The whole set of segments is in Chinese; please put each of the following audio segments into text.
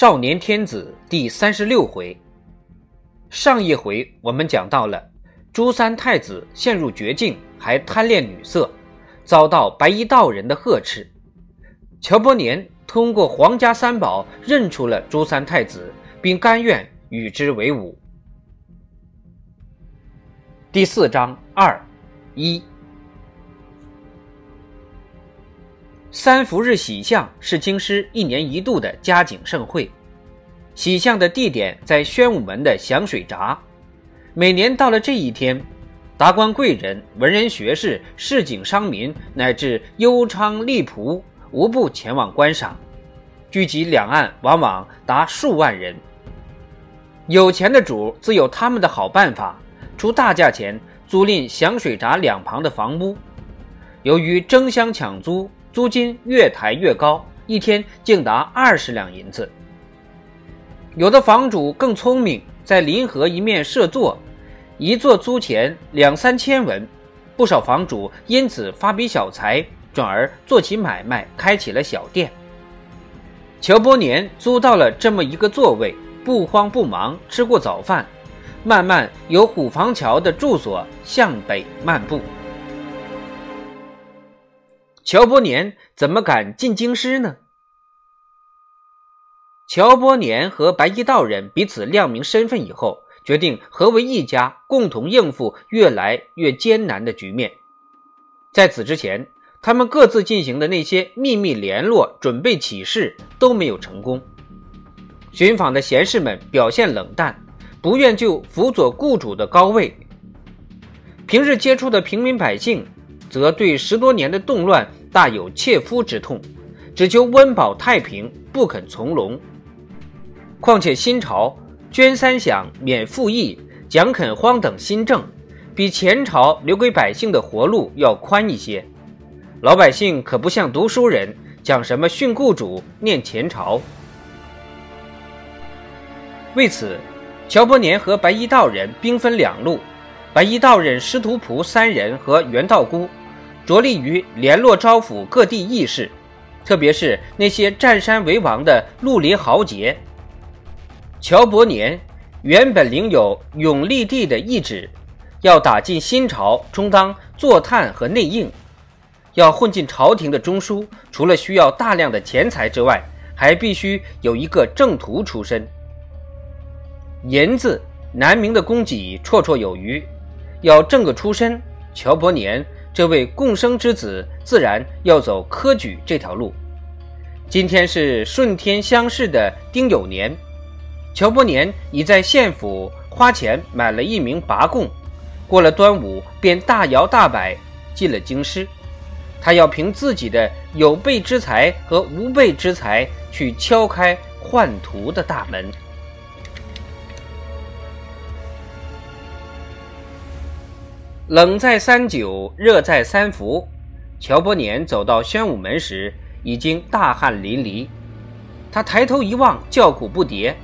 少年天子第三十六回，上一回我们讲到了朱三太子陷入绝境，还贪恋女色，遭到白衣道人的呵斥。乔伯年通过皇家三宝认出了朱三太子，并甘愿与之为伍。第四章二一。三伏日喜相是京师一年一度的佳景盛会，起相的地点在宣武门的响水闸。每年到了这一天，达官贵人、文人学士、市井商民乃至幽娼吏仆无不前往观赏，聚集两岸往往达数万人。有钱的主自有他们的好办法，出大价钱租赁响水闸两旁的房屋，由于争相抢租。租金越抬越高，一天竟达二十两银子。有的房主更聪明，在临河一面设座，一座租钱两三千文。不少房主因此发笔小财，转而做起买卖，开起了小店。乔伯年租到了这么一个座位，不慌不忙，吃过早饭，慢慢由虎坊桥的住所向北漫步。乔伯年怎么敢进京师呢？乔伯年和白衣道人彼此亮明身份以后，决定合为一家，共同应付越来越艰难的局面。在此之前，他们各自进行的那些秘密联络、准备起事都没有成功。寻访的贤士们表现冷淡，不愿就辅佐雇主的高位；平日接触的平民百姓，则对十多年的动乱。大有切肤之痛，只求温饱太平，不肯从龙。况且新朝捐三饷免赋役、奖垦荒等新政，比前朝留给百姓的活路要宽一些。老百姓可不像读书人讲什么训雇主、念前朝。为此，乔伯年和白衣道人兵分两路，白衣道人师徒仆三人和袁道姑。着力于联络招抚各地义士，特别是那些占山为王的绿林豪杰。乔伯年原本领有永历帝的懿旨，要打进新朝，充当坐探和内应。要混进朝廷的中枢，除了需要大量的钱财之外，还必须有一个正途出身。银子南明的供给绰绰有余，要挣个出身，乔伯年。这位共生之子自然要走科举这条路。今天是顺天乡试的丁酉年，乔伯年已在县府花钱买了一名拔贡，过了端午便大摇大摆进了京师。他要凭自己的有备之才和无备之才去敲开宦途的大门。冷在三九，热在三伏。乔伯年走到宣武门时，已经大汗淋漓。他抬头一望，叫苦不迭。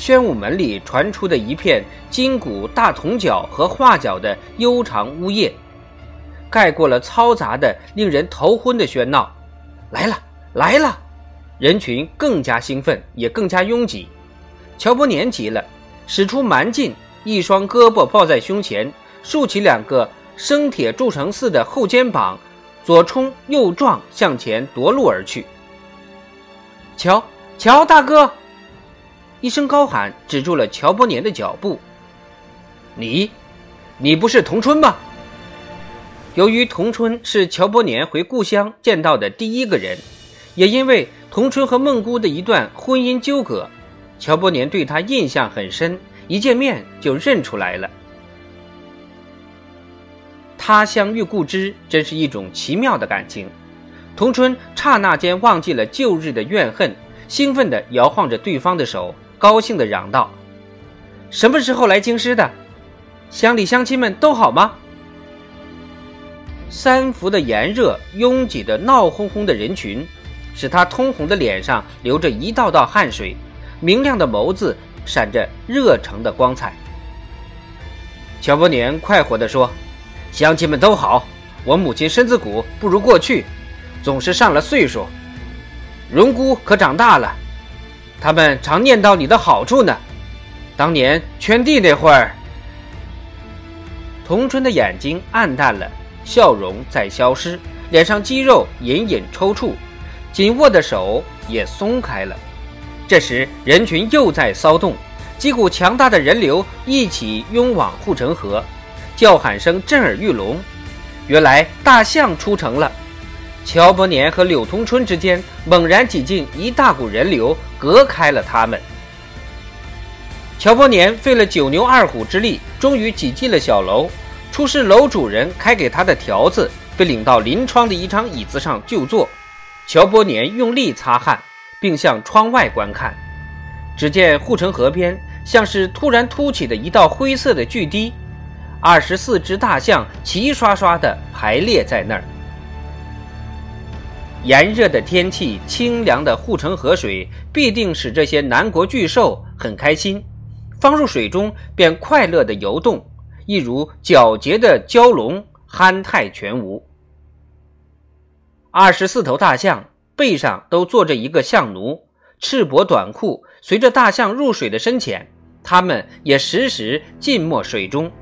宣武门里传出的一片金鼓、大铜角和画角的悠长呜咽，盖过了嘈杂的、令人头昏的喧闹。来了，来了！人群更加兴奋，也更加拥挤。乔伯年急了，使出蛮劲。一双胳膊抱在胸前，竖起两个生铁铸成似的后肩膀，左冲右撞向前夺路而去。乔乔大哥，一声高喊止住了乔伯年的脚步。你，你不是童春吗？由于童春是乔伯年回故乡见到的第一个人，也因为童春和孟姑的一段婚姻纠葛，乔伯年对他印象很深。一见面就认出来了。他乡遇故知，真是一种奇妙的感情。童春刹那间忘记了旧日的怨恨，兴奋地摇晃着对方的手，高兴地嚷道：“什么时候来京师的？乡里乡亲们都好吗？”三伏的炎热，拥挤的闹哄哄的人群，使他通红的脸上流着一道道汗水，明亮的眸子。闪着热诚的光彩。乔伯年快活地说：“乡亲们都好，我母亲身子骨不如过去，总是上了岁数。”荣姑可长大了，他们常念叨你的好处呢。当年圈地那会儿，童春的眼睛暗淡了，笑容在消失，脸上肌肉隐隐抽搐，紧握的手也松开了。这时，人群又在骚动，几股强大的人流一起拥往护城河，叫喊声震耳欲聋。原来大象出城了。乔伯年和柳通春之间猛然挤进一大股人流，隔开了他们。乔伯年费了九牛二虎之力，终于挤进了小楼。出示楼主人开给他的条子，被领到临窗的一张椅子上就坐。乔伯年用力擦汗。并向窗外观看，只见护城河边像是突然凸起的一道灰色的巨堤，二十四只大象齐刷刷地排列在那儿。炎热的天气，清凉的护城河水必定使这些南国巨兽很开心，放入水中便快乐地游动，一如皎洁的蛟龙，憨态全无。二十四头大象。背上都坐着一个象奴，赤膊短裤。随着大象入水的深浅，他们也时时浸没水中。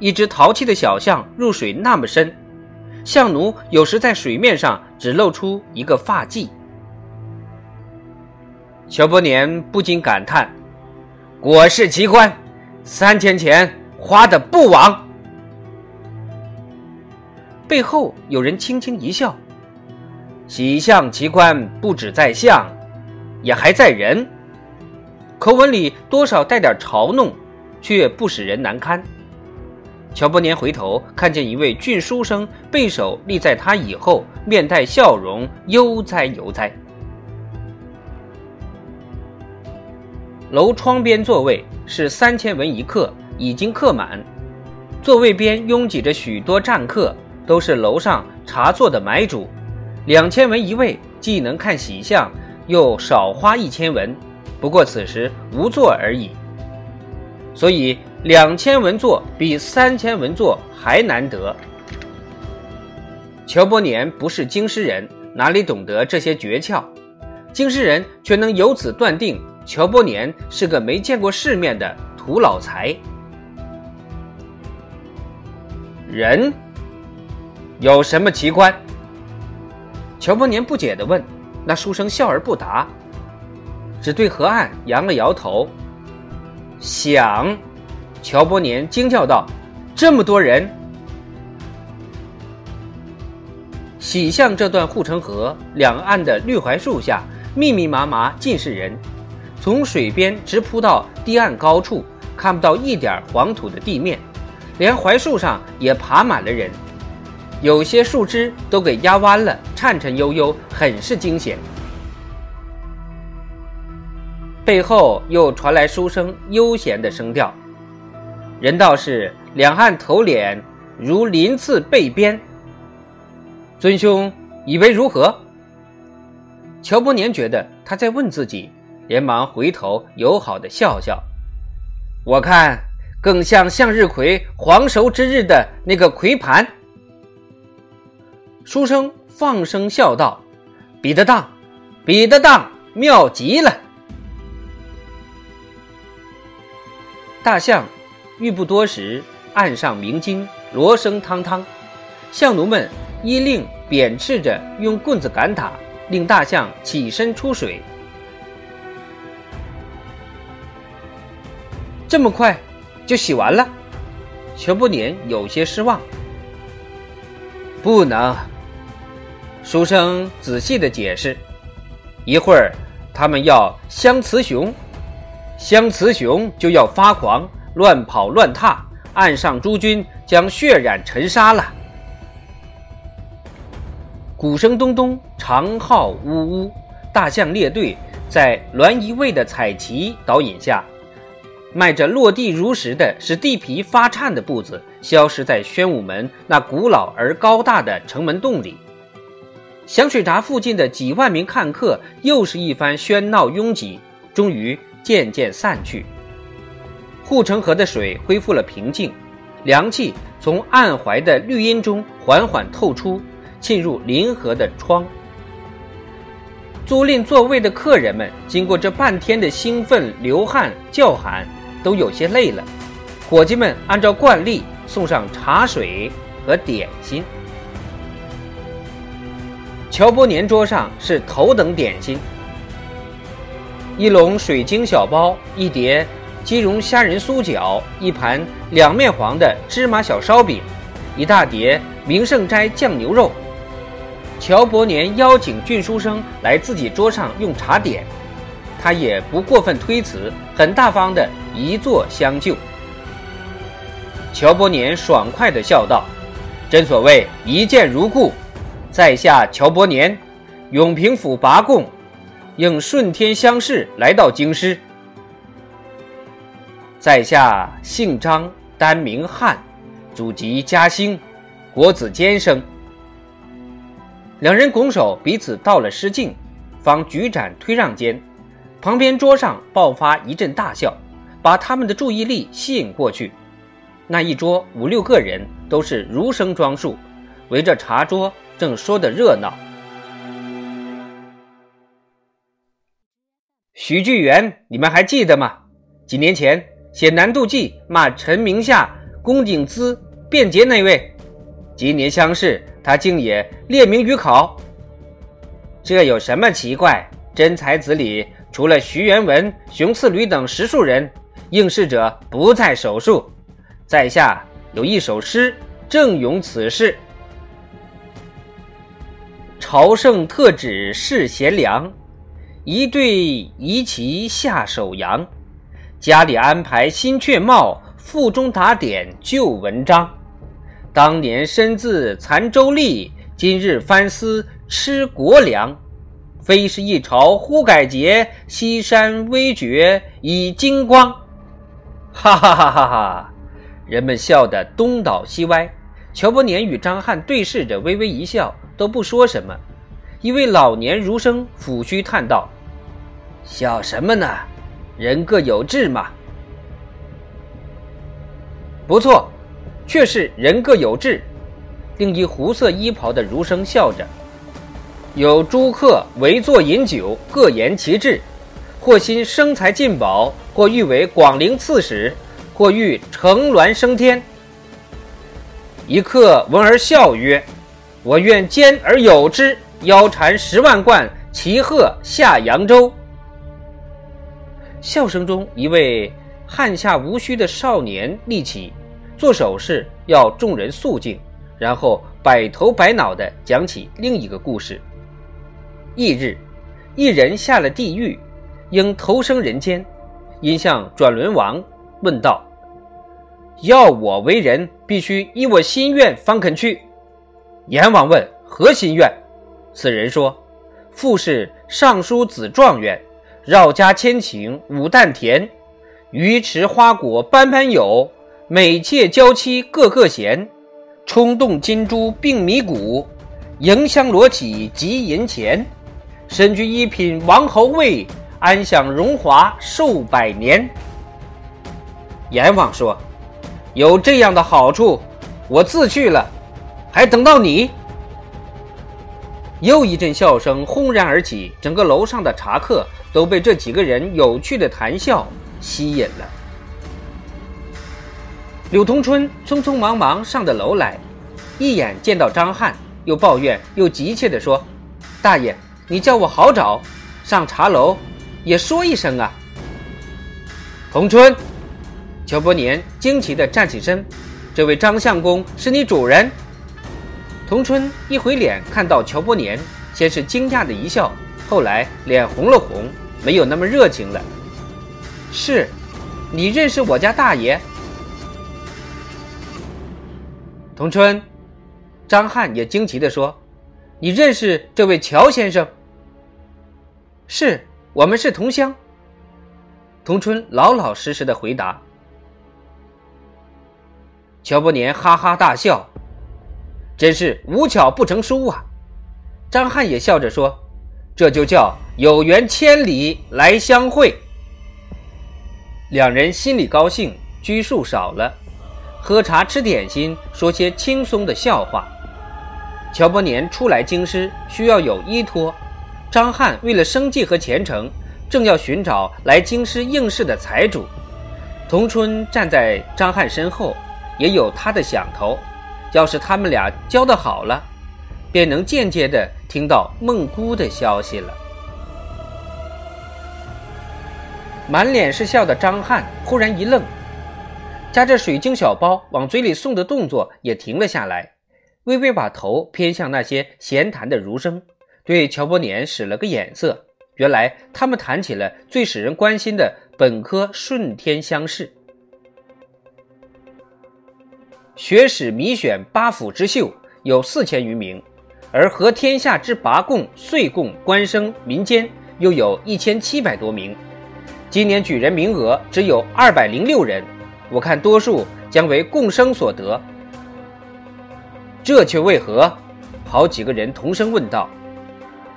一只淘气的小象入水那么深，相奴有时在水面上只露出一个发髻。乔伯年不禁感叹：“果是奇观，三千钱花的不枉。”背后有人轻轻一笑。喜相奇观不止在相，也还在人。口吻里多少带点嘲弄，却不使人难堪。乔伯年回头看见一位俊书生背手立在他以后，面带笑容，悠哉悠哉。楼窗边座位是三千文一客，已经客满。座位边拥挤着许多站客，都是楼上茶座的买主。两千文一位，既能看喜相，又少花一千文。不过此时无座而已，所以两千文作比三千文作还难得。乔伯年不是京师人，哪里懂得这些诀窍？京师人却能由此断定，乔伯年是个没见过世面的土老财。人有什么奇观？乔伯年不解地问：“那书生笑而不答，只对河岸摇了摇头。”想，乔伯年惊叫道：“这么多人！”喜向这段护城河两岸的绿槐树下，密密麻麻尽是人，从水边直扑到堤岸高处，看不到一点黄土的地面，连槐树上也爬满了人。有些树枝都给压弯了，颤颤悠悠，很是惊险。背后又传来书生悠闲的声调：“人道是两岸头脸如鳞次背边。”尊兄以为如何？乔伯年觉得他在问自己，连忙回头友好的笑笑：“我看更像向日葵黄熟之日的那个葵盘。”书生放声笑道：“比得当，比得当，妙极了。”大象欲不多时，岸上鸣金，锣声汤汤，象奴们依令贬斥着用棍子赶打，令大象起身出水。这么快就洗完了？乔伯年有些失望。不能。书生仔细的解释：“一会儿，他们要相雌雄，相雌雄就要发狂，乱跑乱踏，岸上诸军将血染尘沙了。”鼓声咚咚，长号呜呜，大象列队在栾仪卫的彩旗导引下，迈着落地如石的、使地皮发颤的步子，消失在宣武门那古老而高大的城门洞里。响水闸附近的几万名看客又是一番喧闹拥挤，终于渐渐散去。护城河的水恢复了平静，凉气从暗怀的绿荫中缓缓透出，沁入临河的窗。租赁座位的客人们经过这半天的兴奋、流汗、叫喊，都有些累了。伙计们按照惯例送上茶水和点心。乔伯年桌上是头等点心：一笼水晶小包，一碟鸡茸虾仁酥饺，一盘两面黄的芝麻小烧饼，一大碟名胜斋酱牛肉。乔伯年邀请俊书生来自己桌上用茶点，他也不过分推辞，很大方的一坐相就。乔伯年爽快的笑道：“真所谓一见如故，在下乔伯年，永平府拔贡，应顺天乡试来到京师。在下姓张，单名汉，祖籍嘉兴，国子监生。”两人拱手，彼此道了失敬，方举盏推让间，旁边桌上爆发一阵大笑，把他们的注意力吸引过去。那一桌五六个人都是儒生装束，围着茶桌正说得热闹。徐巨源，你们还记得吗？几年前写《南渡记》骂陈明夏、龚景资辩捷那位，今年乡试。他竟也列名于考，这有什么奇怪？真才子里除了徐元文、熊次履等十数人，应试者不在少数。在下有一首诗正咏此事：朝圣特指是贤良，一对仪旗下手扬，家里安排新雀帽，腹中打点旧文章。当年身自残州吏，今日翻思吃国粮。非是一朝忽改节，西山微绝已金光。哈哈哈哈哈！人们笑得东倒西歪。乔伯年与张翰对视着，微微一笑，都不说什么。一位老年儒生抚须叹道：“笑什么呢？人各有志嘛。”不错。却是人各有志。另一胡色衣袍的儒生笑着：“有诸客围坐饮酒，各言其志，或心生财进宝，或欲为广陵刺史，或欲乘鸾升天。”一客闻而笑曰：“我愿兼而有之，腰缠十万贯，骑鹤下扬州。”笑声中，一位汗下无须的少年立起。做手势要众人肃静，然后摆头摆脑地讲起另一个故事。翌日，一人下了地狱，应投生人间，因向转轮王问道：“要我为人，必须依我心愿方肯去。”阎王问：“何心愿？”此人说：“父是尚书子状元，绕家千顷五担田，鱼池花果般般有。”美妾娇妻个个贤，冲动金珠并米谷，迎香罗绮及银钱，身居一品王侯位，安享荣华寿百年。阎王说：“有这样的好处，我自去了，还等到你？”又一阵笑声轰然而起，整个楼上的茶客都被这几个人有趣的谈笑吸引了。柳同春匆匆忙忙上的楼来，一眼见到张翰，又抱怨又急切地说：“大爷，你叫我好找，上茶楼也说一声啊。”同春，乔伯年惊奇地站起身：“这位张相公是你主人？”同春一回脸，看到乔伯年，先是惊讶的一笑，后来脸红了红，没有那么热情了。“是，你认识我家大爷？”同春，张翰也惊奇地说：“你认识这位乔先生？”“是我们是同乡。”同春老老实实的回答。乔伯年哈哈大笑：“真是无巧不成书啊！”张翰也笑着说：“这就叫有缘千里来相会。”两人心里高兴，拘束少了。喝茶吃点心，说些轻松的笑话。乔伯年初来京师，需要有依托。张翰为了生计和前程，正要寻找来京师应试的财主。童春站在张翰身后，也有他的想头。要是他们俩交得好了，便能间接的听到孟姑的消息了。满脸是笑的张翰忽然一愣，夹着水晶小包往嘴里送的动作也停了下来，微微把头偏向那些闲谈的儒生，对乔伯年使了个眼色。原来他们谈起了最使人关心的本科顺天乡试。学史谜选八府之秀有四千余名，而合天下之拔贡、岁贡、官生、民间又有一千七百多名。今年举人名额只有二百零六人，我看多数将为贡生所得。这却为何？好几个人同声问道。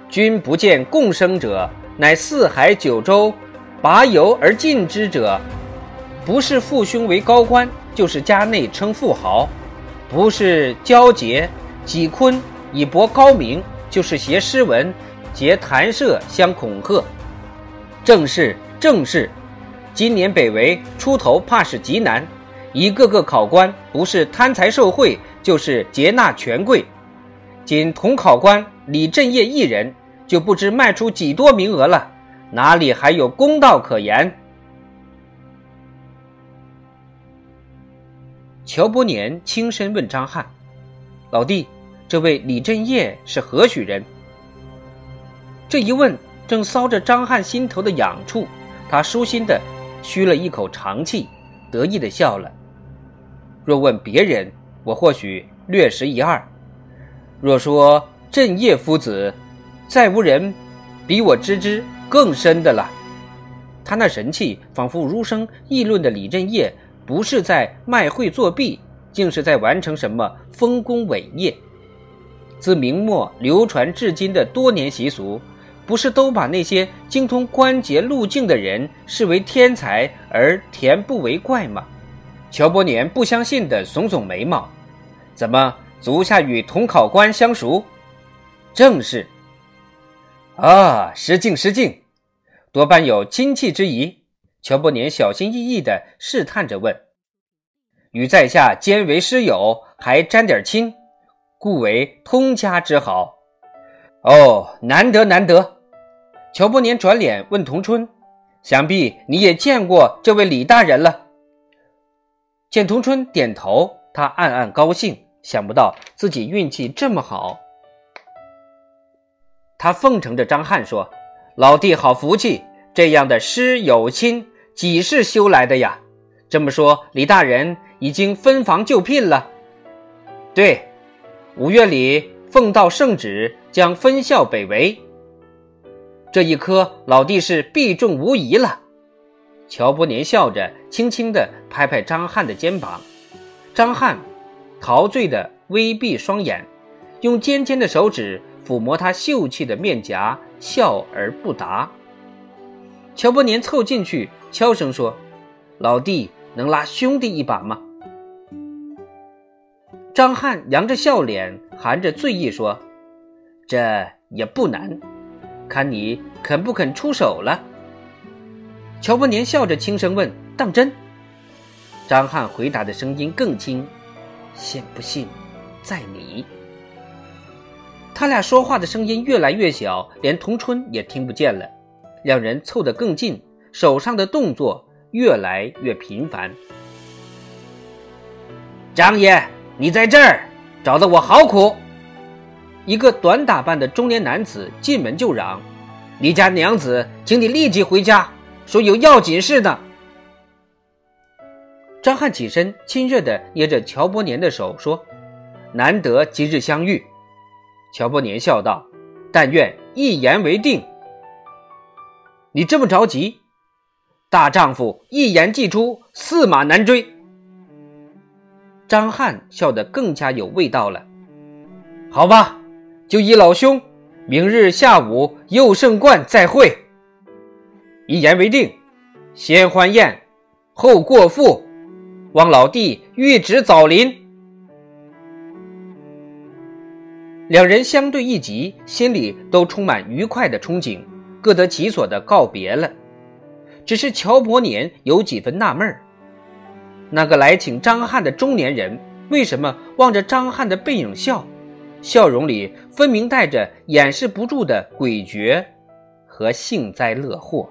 君不见贡生者，乃四海九州拔游而进之者，不是父兄为高官。就是家内称富豪，不是交结几坤以博高明，就是携诗文结谈社相恐吓。正是正是，今年北围出头怕是极难，一个个考官不是贪财受贿，就是劫纳权贵。仅同考官李振业一人，就不知卖出几多名额了，哪里还有公道可言？乔伯年轻声问张翰：“老弟，这位李振业是何许人？”这一问正搔着张翰心头的痒处，他舒心的吁了一口长气，得意的笑了。若问别人，我或许略识一二；若说振业夫子，再无人比我知之更深的了。他那神气，仿佛儒生议论的李振业。不是在卖会作弊，竟是在完成什么丰功伟业。自明末流传至今的多年习俗，不是都把那些精通关节路径的人视为天才而恬不为怪吗？乔伯年不相信的耸耸眉毛，怎么足下与同考官相熟？正是。啊，失敬失敬，多半有亲戚之谊。乔伯年小心翼翼地试探着问：“与在下兼为师友，还沾点亲，故为通家之好。”哦，难得难得。乔伯年转脸问童春：“想必你也见过这位李大人了？”见童春点头，他暗暗高兴，想不到自己运气这么好。他奉承着张翰说：“老弟好福气。”这样的师友亲几世修来的呀？这么说，李大人已经分房就聘了。对，五月里奉道圣旨，将分校北围。这一科，老弟是必中无疑了。乔伯年笑着，轻轻地拍拍张翰的肩膀。张翰陶醉地微闭双眼，用尖尖的手指抚摸他秀气的面颊，笑而不答。乔伯年凑进去，悄声说：“老弟，能拉兄弟一把吗？”张翰扬着笑脸，含着醉意说：“这也不难，看你肯不肯出手了。”乔伯年笑着轻声问：“当真？”张翰回答的声音更轻：“信不信，在你。”他俩说话的声音越来越小，连童春也听不见了。两人凑得更近，手上的动作越来越频繁。张爷，你在这儿找的我好苦。一个短打扮的中年男子进门就嚷：“你家娘子，请你立即回家，说有要紧事呢。”张翰起身，亲热地捏着乔伯年的手说：“难得今日相遇。”乔伯年笑道：“但愿一言为定。”你这么着急，大丈夫一言既出，驷马难追。张翰笑得更加有味道了。好吧，就依老兄，明日下午佑圣观再会。一言为定，先欢宴，后过腹，望老弟玉旨早临。两人相对一急，心里都充满愉快的憧憬，各得其所的告别了。只是乔伯年有几分纳闷儿：那个来请张翰的中年人，为什么望着张翰的背影笑？笑容里分明带着掩饰不住的诡谲和幸灾乐祸。